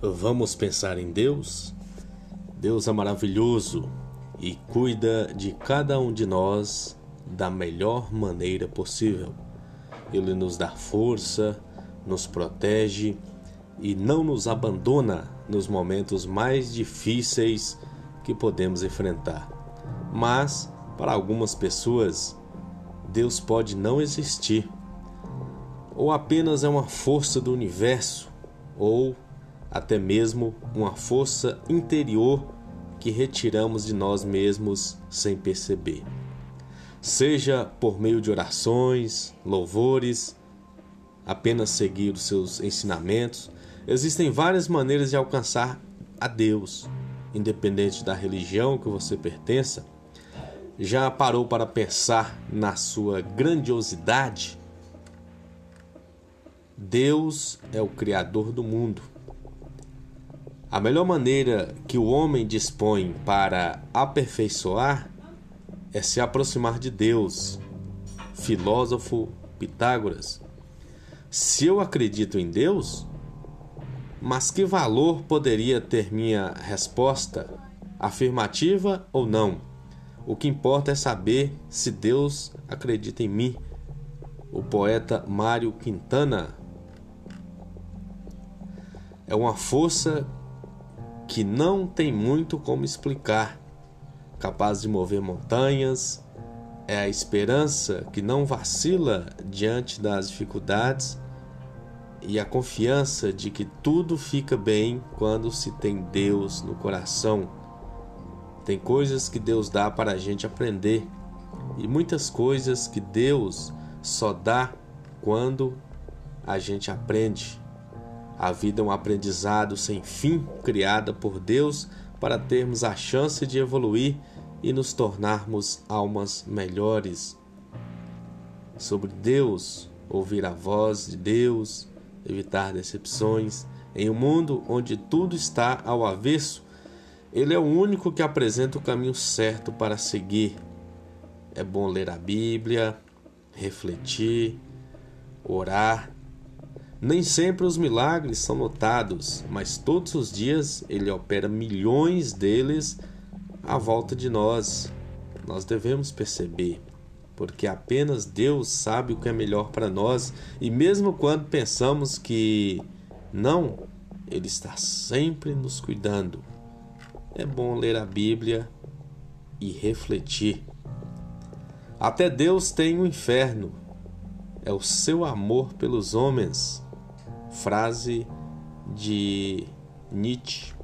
Vamos pensar em Deus? Deus é maravilhoso e cuida de cada um de nós da melhor maneira possível. Ele nos dá força, nos protege e não nos abandona nos momentos mais difíceis que podemos enfrentar. Mas, para algumas pessoas, Deus pode não existir, ou apenas é uma força do universo, ou até mesmo uma força interior que retiramos de nós mesmos sem perceber. Seja por meio de orações, louvores, apenas seguir os seus ensinamentos, existem várias maneiras de alcançar a Deus, independente da religião que você pertença. Já parou para pensar na sua grandiosidade? Deus é o Criador do mundo a melhor maneira que o homem dispõe para aperfeiçoar é se aproximar de Deus. Filósofo Pitágoras. Se eu acredito em Deus, mas que valor poderia ter minha resposta, afirmativa ou não? O que importa é saber se Deus acredita em mim. O poeta Mário Quintana é uma força que não tem muito como explicar, capaz de mover montanhas, é a esperança que não vacila diante das dificuldades e a confiança de que tudo fica bem quando se tem Deus no coração. Tem coisas que Deus dá para a gente aprender e muitas coisas que Deus só dá quando a gente aprende. A vida é um aprendizado sem fim criada por Deus para termos a chance de evoluir e nos tornarmos almas melhores. Sobre Deus, ouvir a voz de Deus, evitar decepções. Em um mundo onde tudo está ao avesso, Ele é o único que apresenta o caminho certo para seguir. É bom ler a Bíblia, refletir, orar nem sempre os milagres são notados, mas todos os dias ele opera milhões deles à volta de nós. Nós devemos perceber, porque apenas Deus sabe o que é melhor para nós, e mesmo quando pensamos que não, ele está sempre nos cuidando. É bom ler a Bíblia e refletir. Até Deus tem o um inferno, é o seu amor pelos homens frase de Nietzsche.